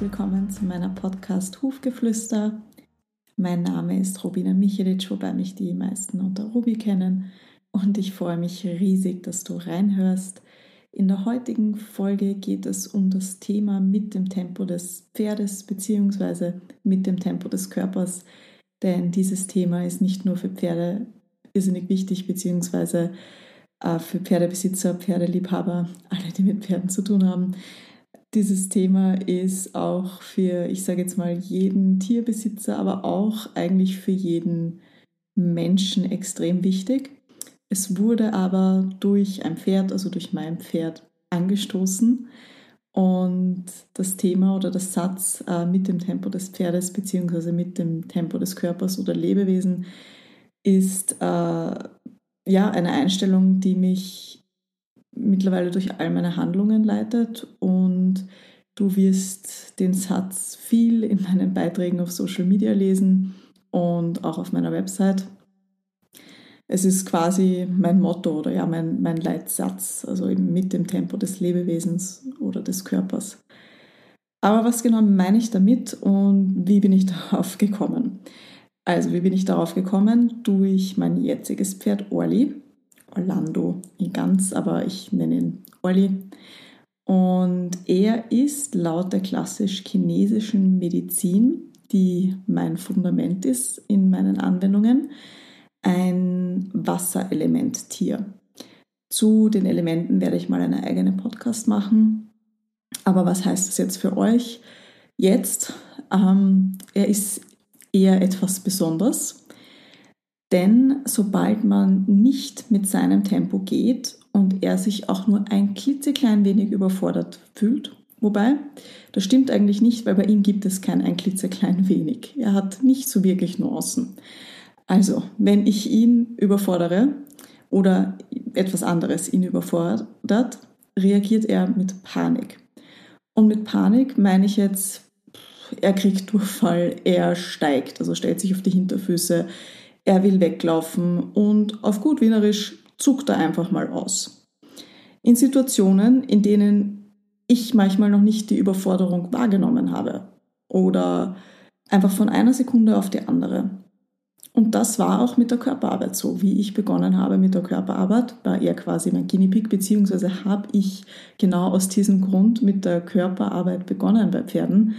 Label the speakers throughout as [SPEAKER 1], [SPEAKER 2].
[SPEAKER 1] willkommen zu meiner Podcast Hufgeflüster. Mein Name ist Robina Michelic, wobei mich die meisten unter Ruby kennen. Und ich freue mich riesig, dass du reinhörst. In der heutigen Folge geht es um das Thema mit dem Tempo des Pferdes bzw. mit dem Tempo des Körpers. Denn dieses Thema ist nicht nur für Pferde irrsinnig wichtig, beziehungsweise äh, für Pferdebesitzer, Pferdeliebhaber, alle, die mit Pferden zu tun haben. Dieses Thema ist auch für, ich sage jetzt mal, jeden Tierbesitzer, aber auch eigentlich für jeden Menschen extrem wichtig. Es wurde aber durch ein Pferd, also durch mein Pferd, angestoßen. Und das Thema oder das Satz äh, mit dem Tempo des Pferdes beziehungsweise mit dem Tempo des Körpers oder Lebewesen ist äh, ja eine Einstellung, die mich mittlerweile durch all meine Handlungen leitet und du wirst den Satz viel in meinen Beiträgen auf Social Media lesen und auch auf meiner Website. Es ist quasi mein Motto oder ja mein, mein Leitsatz, also eben mit dem Tempo des Lebewesens oder des Körpers. Aber was genau meine ich damit und wie bin ich darauf gekommen? Also, wie bin ich darauf gekommen? Durch mein jetziges Pferd Orli. Orlando in ganz, aber ich nenne ihn Orli. Und er ist laut der klassisch chinesischen Medizin, die mein Fundament ist in meinen Anwendungen, ein Wasserelementtier. Zu den Elementen werde ich mal einen eigenen Podcast machen. Aber was heißt das jetzt für euch? Jetzt, ähm, er ist eher etwas Besonderes, denn sobald man nicht mit seinem Tempo geht und er sich auch nur ein klitzeklein wenig überfordert fühlt, wobei das stimmt eigentlich nicht, weil bei ihm gibt es kein ein klitzeklein wenig. Er hat nicht so wirklich Nuancen. Also, wenn ich ihn überfordere oder etwas anderes ihn überfordert, reagiert er mit Panik. Und mit Panik meine ich jetzt er kriegt Durchfall, er steigt, also stellt sich auf die Hinterfüße, er will weglaufen und auf gut Wienerisch zuckt er einfach mal aus. In Situationen, in denen ich manchmal noch nicht die Überforderung wahrgenommen habe oder einfach von einer Sekunde auf die andere. Und das war auch mit der Körperarbeit so. Wie ich begonnen habe mit der Körperarbeit, war er quasi mein Guinea Pig, beziehungsweise habe ich genau aus diesem Grund mit der Körperarbeit begonnen bei Pferden,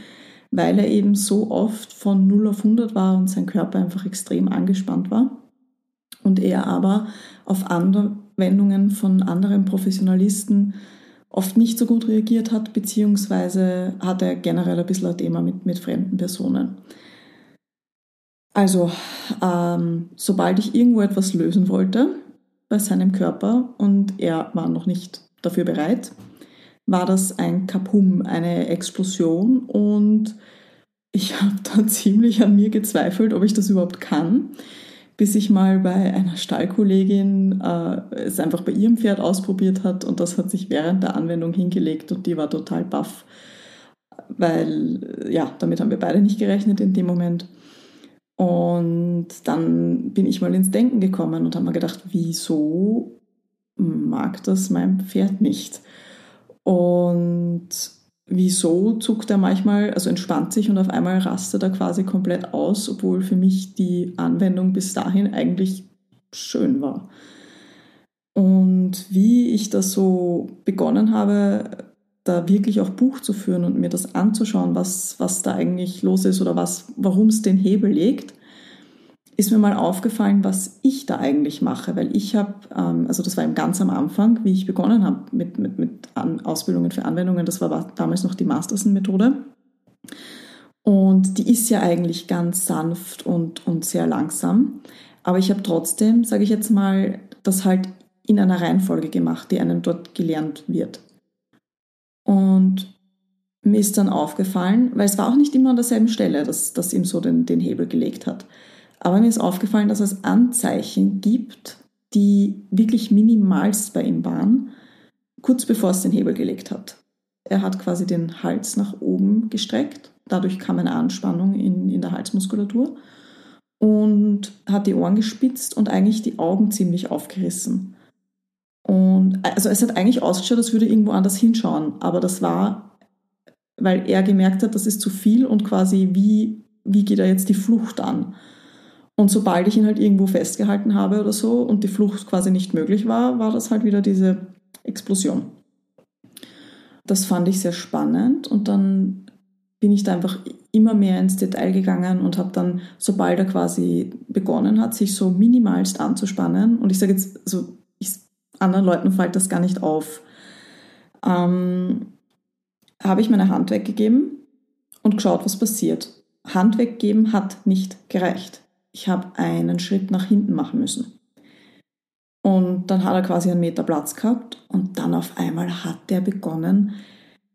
[SPEAKER 1] weil er eben so oft von 0 auf 100 war und sein Körper einfach extrem angespannt war. Und er aber auf Anwendungen von anderen Professionalisten oft nicht so gut reagiert hat, beziehungsweise hat er generell ein bisschen ein Thema mit, mit fremden Personen. Also, ähm, sobald ich irgendwo etwas lösen wollte bei seinem Körper und er war noch nicht dafür bereit, war das ein Kapum, eine Explosion und ich habe da ziemlich an mir gezweifelt, ob ich das überhaupt kann, bis ich mal bei einer Stallkollegin äh, es einfach bei ihrem Pferd ausprobiert hat und das hat sich während der Anwendung hingelegt und die war total baff, weil ja, damit haben wir beide nicht gerechnet in dem Moment. Und dann bin ich mal ins Denken gekommen und habe mir gedacht, wieso mag das mein Pferd nicht? Und wieso zuckt er manchmal, also entspannt sich und auf einmal rastet er quasi komplett aus, obwohl für mich die Anwendung bis dahin eigentlich schön war. Und wie ich das so begonnen habe, da wirklich auch Buch zu führen und mir das anzuschauen, was, was da eigentlich los ist oder warum es den Hebel legt, ist mir mal aufgefallen, was ich da eigentlich mache, weil ich habe, ähm, also das war eben ganz am Anfang, wie ich begonnen habe mit, mit, mit Ausbildungen für Anwendungen, das war damals noch die Masterson-Methode. Und die ist ja eigentlich ganz sanft und, und sehr langsam. Aber ich habe trotzdem, sage ich jetzt mal, das halt in einer Reihenfolge gemacht, die einem dort gelernt wird. Und mir ist dann aufgefallen, weil es war auch nicht immer an derselben Stelle, dass das ihm so den, den Hebel gelegt hat. Aber mir ist aufgefallen, dass es Anzeichen gibt, die wirklich minimalst bei ihm waren, kurz bevor es den Hebel gelegt hat. Er hat quasi den Hals nach oben gestreckt, dadurch kam eine Anspannung in, in der Halsmuskulatur und hat die Ohren gespitzt und eigentlich die Augen ziemlich aufgerissen. Und also es hat eigentlich ausgeschaut, als würde irgendwo anders hinschauen, aber das war weil er gemerkt hat, das ist zu viel und quasi wie, wie geht er jetzt die Flucht an? Und sobald ich ihn halt irgendwo festgehalten habe oder so und die Flucht quasi nicht möglich war, war das halt wieder diese Explosion. Das fand ich sehr spannend und dann bin ich da einfach immer mehr ins Detail gegangen und habe dann, sobald er quasi begonnen hat, sich so minimalst anzuspannen, und ich sage jetzt, also ich, anderen Leuten fällt das gar nicht auf, ähm, habe ich meine Hand weggegeben und geschaut, was passiert. Hand weggeben hat nicht gereicht. Ich habe einen Schritt nach hinten machen müssen. Und dann hat er quasi einen Meter Platz gehabt und dann auf einmal hat der begonnen,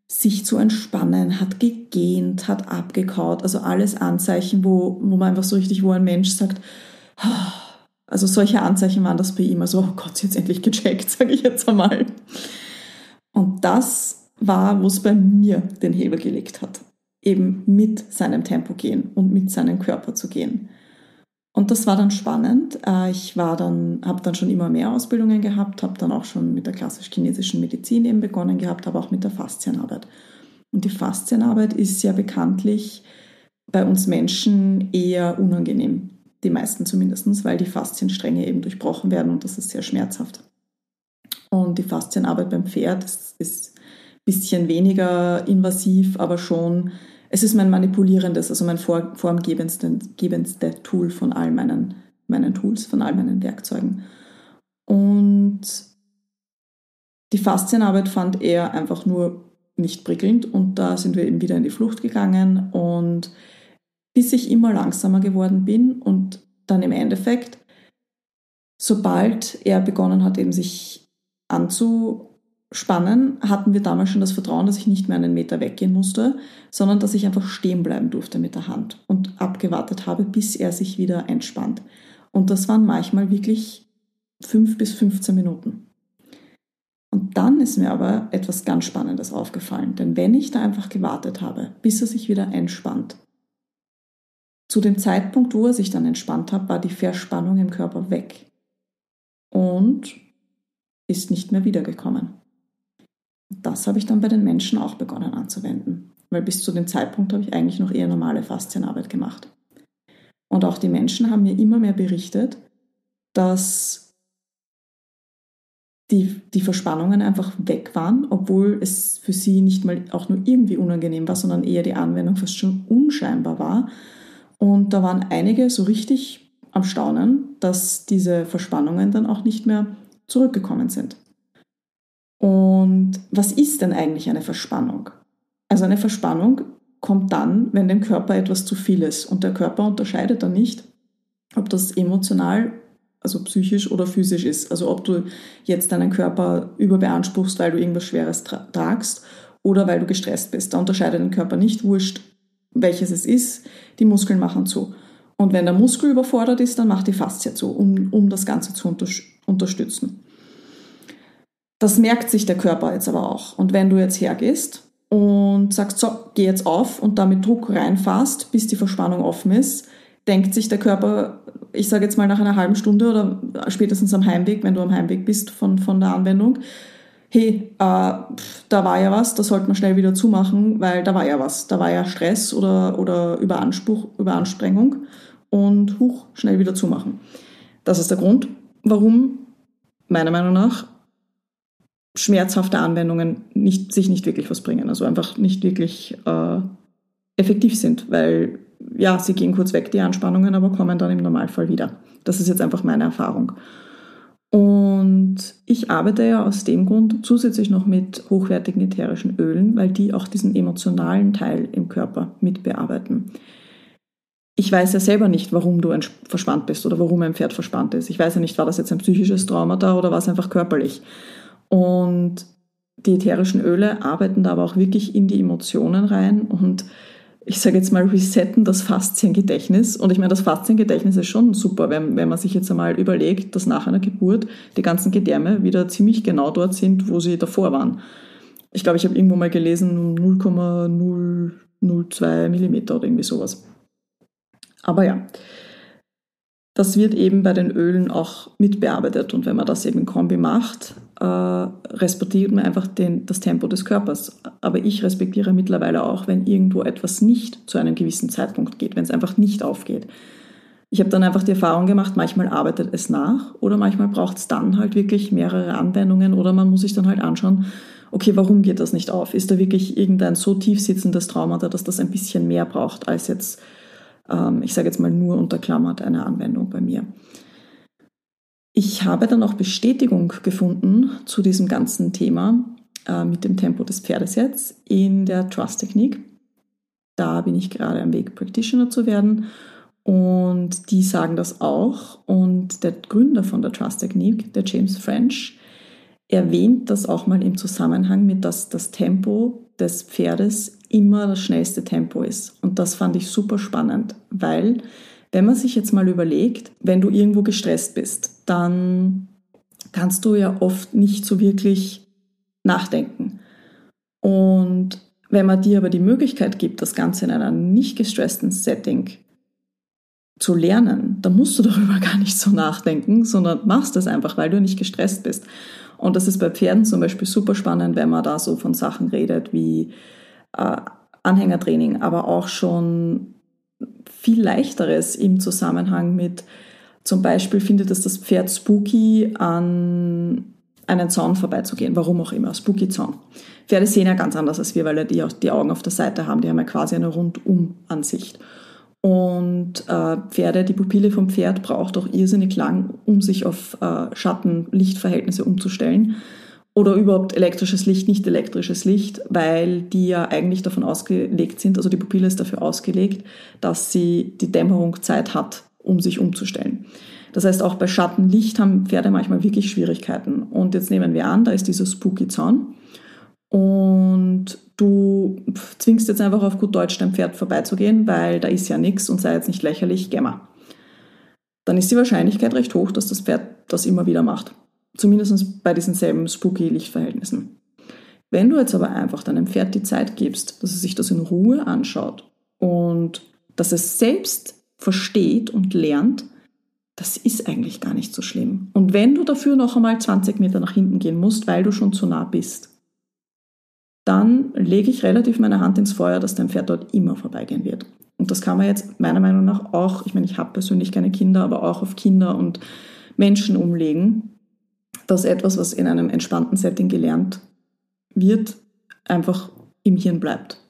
[SPEAKER 1] sich zu entspannen, hat gegähnt, hat abgekaut, also alles Anzeichen, wo, wo man einfach so richtig, wo ein Mensch sagt, also solche Anzeichen waren das bei ihm, also oh Gott, jetzt endlich gecheckt, sage ich jetzt einmal. Und das war, wo es bei mir den Hebel gelegt hat, eben mit seinem Tempo gehen und mit seinem Körper zu gehen. Und das war dann spannend. Äh, ich dann, habe dann schon immer mehr Ausbildungen gehabt, habe dann auch schon mit der klassisch-chinesischen Medizin eben begonnen gehabt, aber auch mit der Faszienarbeit. Und die Faszienarbeit ist ja bekanntlich bei uns Menschen eher unangenehm, die meisten zumindest, weil die Faszienstränge eben durchbrochen werden und das ist sehr schmerzhaft. Und die Faszienarbeit beim Pferd ist ein bisschen weniger invasiv, aber schon es ist mein manipulierendes, also mein formgebendste Tool von all meinen, meinen Tools, von all meinen Werkzeugen. Und die Faszienarbeit fand er einfach nur nicht prickelnd und da sind wir eben wieder in die Flucht gegangen und bis ich immer langsamer geworden bin und dann im Endeffekt, sobald er begonnen hat, eben sich anzu, Spannen hatten wir damals schon das Vertrauen, dass ich nicht mehr einen Meter weggehen musste, sondern dass ich einfach stehen bleiben durfte mit der Hand und abgewartet habe, bis er sich wieder entspannt. Und das waren manchmal wirklich fünf bis 15 Minuten. Und dann ist mir aber etwas ganz Spannendes aufgefallen, denn wenn ich da einfach gewartet habe, bis er sich wieder entspannt, zu dem Zeitpunkt, wo er sich dann entspannt hat, war die Verspannung im Körper weg und ist nicht mehr wiedergekommen. Das habe ich dann bei den Menschen auch begonnen anzuwenden, weil bis zu dem Zeitpunkt habe ich eigentlich noch eher normale Faszienarbeit gemacht. Und auch die Menschen haben mir immer mehr berichtet, dass die, die Verspannungen einfach weg waren, obwohl es für sie nicht mal auch nur irgendwie unangenehm war, sondern eher die Anwendung fast schon unscheinbar war. Und da waren einige so richtig am Staunen, dass diese Verspannungen dann auch nicht mehr zurückgekommen sind. Und was ist denn eigentlich eine Verspannung? Also eine Verspannung kommt dann, wenn dem Körper etwas zu viel ist. Und der Körper unterscheidet dann nicht, ob das emotional, also psychisch oder physisch ist. Also ob du jetzt deinen Körper überbeanspruchst, weil du irgendwas Schweres tra tragst oder weil du gestresst bist. Da unterscheidet den Körper nicht, wurscht, welches es ist. Die Muskeln machen zu. Und wenn der Muskel überfordert ist, dann macht die Faszie zu, um, um das Ganze zu unter unterstützen. Das merkt sich der Körper jetzt aber auch. Und wenn du jetzt hergehst und sagst, so, geh jetzt auf und damit Druck reinfasst, bis die Verspannung offen ist, denkt sich der Körper, ich sage jetzt mal nach einer halben Stunde oder spätestens am Heimweg, wenn du am Heimweg bist von, von der Anwendung, hey, äh, da war ja was, da sollte man schnell wieder zumachen, weil da war ja was. Da war ja Stress oder, oder Überanspruch, Überanstrengung und huch, schnell wieder zumachen. Das ist der Grund, warum meiner Meinung nach schmerzhafte Anwendungen nicht, sich nicht wirklich was bringen, also einfach nicht wirklich äh, effektiv sind, weil ja, sie gehen kurz weg, die Anspannungen, aber kommen dann im Normalfall wieder. Das ist jetzt einfach meine Erfahrung. Und ich arbeite ja aus dem Grund zusätzlich noch mit hochwertigen ätherischen Ölen, weil die auch diesen emotionalen Teil im Körper mitbearbeiten. Ich weiß ja selber nicht, warum du verspannt bist oder warum ein Pferd verspannt ist. Ich weiß ja nicht, war das jetzt ein psychisches Trauma da oder war es einfach körperlich. Und die ätherischen Öle arbeiten da aber auch wirklich in die Emotionen rein und ich sage jetzt mal, resetten das Fasziengedächtnis. Und ich meine, das Fasziengedächtnis ist schon super, wenn, wenn man sich jetzt einmal überlegt, dass nach einer Geburt die ganzen Gedärme wieder ziemlich genau dort sind, wo sie davor waren. Ich glaube, ich habe irgendwo mal gelesen, 0,002 Millimeter oder irgendwie sowas. Aber ja, das wird eben bei den Ölen auch mitbearbeitet. Und wenn man das eben in Kombi macht, äh, respektiert man einfach den, das Tempo des Körpers. Aber ich respektiere mittlerweile auch, wenn irgendwo etwas nicht zu einem gewissen Zeitpunkt geht, wenn es einfach nicht aufgeht. Ich habe dann einfach die Erfahrung gemacht, manchmal arbeitet es nach oder manchmal braucht es dann halt wirklich mehrere Anwendungen oder man muss sich dann halt anschauen, okay, warum geht das nicht auf? Ist da wirklich irgendein so tief sitzendes Traumata, dass das ein bisschen mehr braucht als jetzt, ähm, ich sage jetzt mal nur unterklammert eine Anwendung bei mir? Ich habe dann auch Bestätigung gefunden zu diesem ganzen Thema äh, mit dem Tempo des Pferdes jetzt in der Trust-Technik. Da bin ich gerade am Weg, Practitioner zu werden. Und die sagen das auch. Und der Gründer von der Trust-Technik, der James French, erwähnt das auch mal im Zusammenhang mit, dass das Tempo des Pferdes immer das schnellste Tempo ist. Und das fand ich super spannend, weil wenn man sich jetzt mal überlegt, wenn du irgendwo gestresst bist, dann kannst du ja oft nicht so wirklich nachdenken. Und wenn man dir aber die Möglichkeit gibt, das Ganze in einem nicht gestressten Setting zu lernen, dann musst du darüber gar nicht so nachdenken, sondern machst das einfach, weil du nicht gestresst bist. Und das ist bei Pferden zum Beispiel super spannend, wenn man da so von Sachen redet wie äh, Anhängertraining, aber auch schon viel leichteres im Zusammenhang mit zum Beispiel findet es das Pferd spooky an einen Zaun vorbeizugehen, warum auch immer, spooky Zaun. Pferde sehen ja ganz anders als wir, weil die die Augen auf der Seite haben, die haben ja quasi eine Rundum-Ansicht. Und äh, Pferde, die Pupille vom Pferd braucht auch irrsinnig lang, um sich auf äh, Schatten-Lichtverhältnisse umzustellen. Oder überhaupt elektrisches Licht, nicht elektrisches Licht, weil die ja eigentlich davon ausgelegt sind, also die Pupille ist dafür ausgelegt, dass sie die Dämmerung Zeit hat, um sich umzustellen. Das heißt, auch bei Schattenlicht haben Pferde manchmal wirklich Schwierigkeiten. Und jetzt nehmen wir an, da ist dieser Spooky Zaun und du zwingst jetzt einfach auf gut Deutsch dein Pferd vorbeizugehen, weil da ist ja nichts und sei jetzt nicht lächerlich, Gemma. Dann ist die Wahrscheinlichkeit recht hoch, dass das Pferd das immer wieder macht. Zumindest bei diesen selben spooky Lichtverhältnissen. Wenn du jetzt aber einfach deinem Pferd die Zeit gibst, dass es sich das in Ruhe anschaut und dass es selbst versteht und lernt, das ist eigentlich gar nicht so schlimm. Und wenn du dafür noch einmal 20 Meter nach hinten gehen musst, weil du schon zu nah bist, dann lege ich relativ meine Hand ins Feuer, dass dein Pferd dort immer vorbeigehen wird. Und das kann man jetzt meiner Meinung nach auch, ich meine, ich habe persönlich keine Kinder, aber auch auf Kinder und Menschen umlegen, dass etwas, was in einem entspannten Setting gelernt wird, einfach im Hirn bleibt.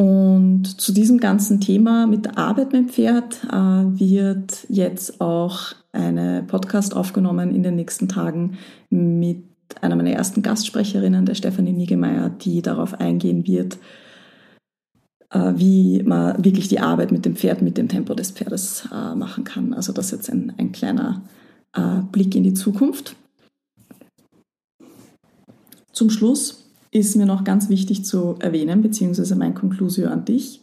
[SPEAKER 1] Und zu diesem ganzen Thema mit der Arbeit mit dem Pferd äh, wird jetzt auch eine Podcast aufgenommen in den nächsten Tagen mit einer meiner ersten Gastsprecherinnen, der Stefanie Niggemeier, die darauf eingehen wird, äh, wie man wirklich die Arbeit mit dem Pferd, mit dem Tempo des Pferdes äh, machen kann. Also das ist jetzt ein, ein kleiner äh, Blick in die Zukunft. Zum Schluss ist mir noch ganz wichtig zu erwähnen, beziehungsweise mein Konklusio an dich,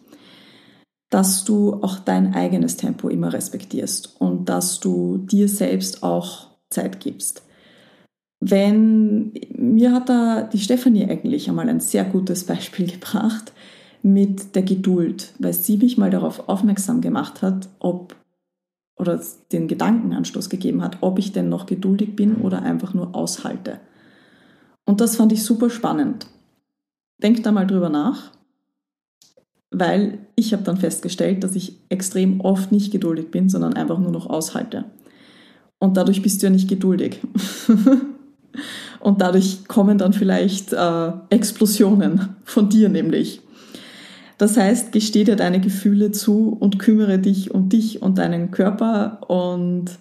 [SPEAKER 1] dass du auch dein eigenes Tempo immer respektierst und dass du dir selbst auch Zeit gibst. Wenn, mir hat da die Stefanie eigentlich einmal ein sehr gutes Beispiel gebracht mit der Geduld, weil sie mich mal darauf aufmerksam gemacht hat, ob oder den Gedankenanstoß gegeben hat, ob ich denn noch geduldig bin oder einfach nur aushalte. Und das fand ich super spannend. Denk da mal drüber nach, weil ich habe dann festgestellt, dass ich extrem oft nicht geduldig bin, sondern einfach nur noch aushalte. Und dadurch bist du ja nicht geduldig. Und dadurch kommen dann vielleicht äh, Explosionen von dir nämlich. Das heißt, gesteh dir deine Gefühle zu und kümmere dich um dich und deinen Körper und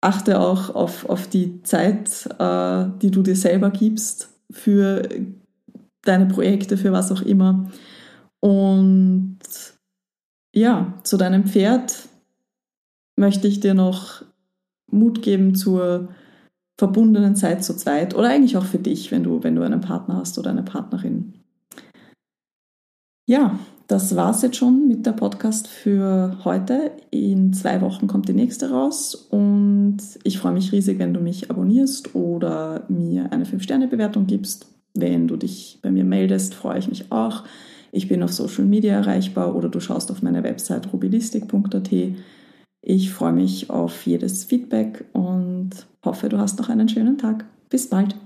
[SPEAKER 1] achte auch auf, auf die Zeit, äh, die du dir selber gibst für deine Projekte, für was auch immer. Und ja, zu deinem Pferd möchte ich dir noch Mut geben zur verbundenen Zeit zu zweit oder eigentlich auch für dich, wenn du, wenn du einen Partner hast oder eine Partnerin. Ja, das war's jetzt schon mit der Podcast für heute. In zwei Wochen kommt die nächste raus und ich freue mich riesig, wenn du mich abonnierst oder mir eine 5-Sterne-Bewertung gibst. Wenn du dich bei mir meldest, freue ich mich auch. Ich bin auf Social Media erreichbar oder du schaust auf meine Website rubilistik.at. Ich freue mich auf jedes Feedback und hoffe, hoffe, du hast noch einen schönen Tag. Bis bald.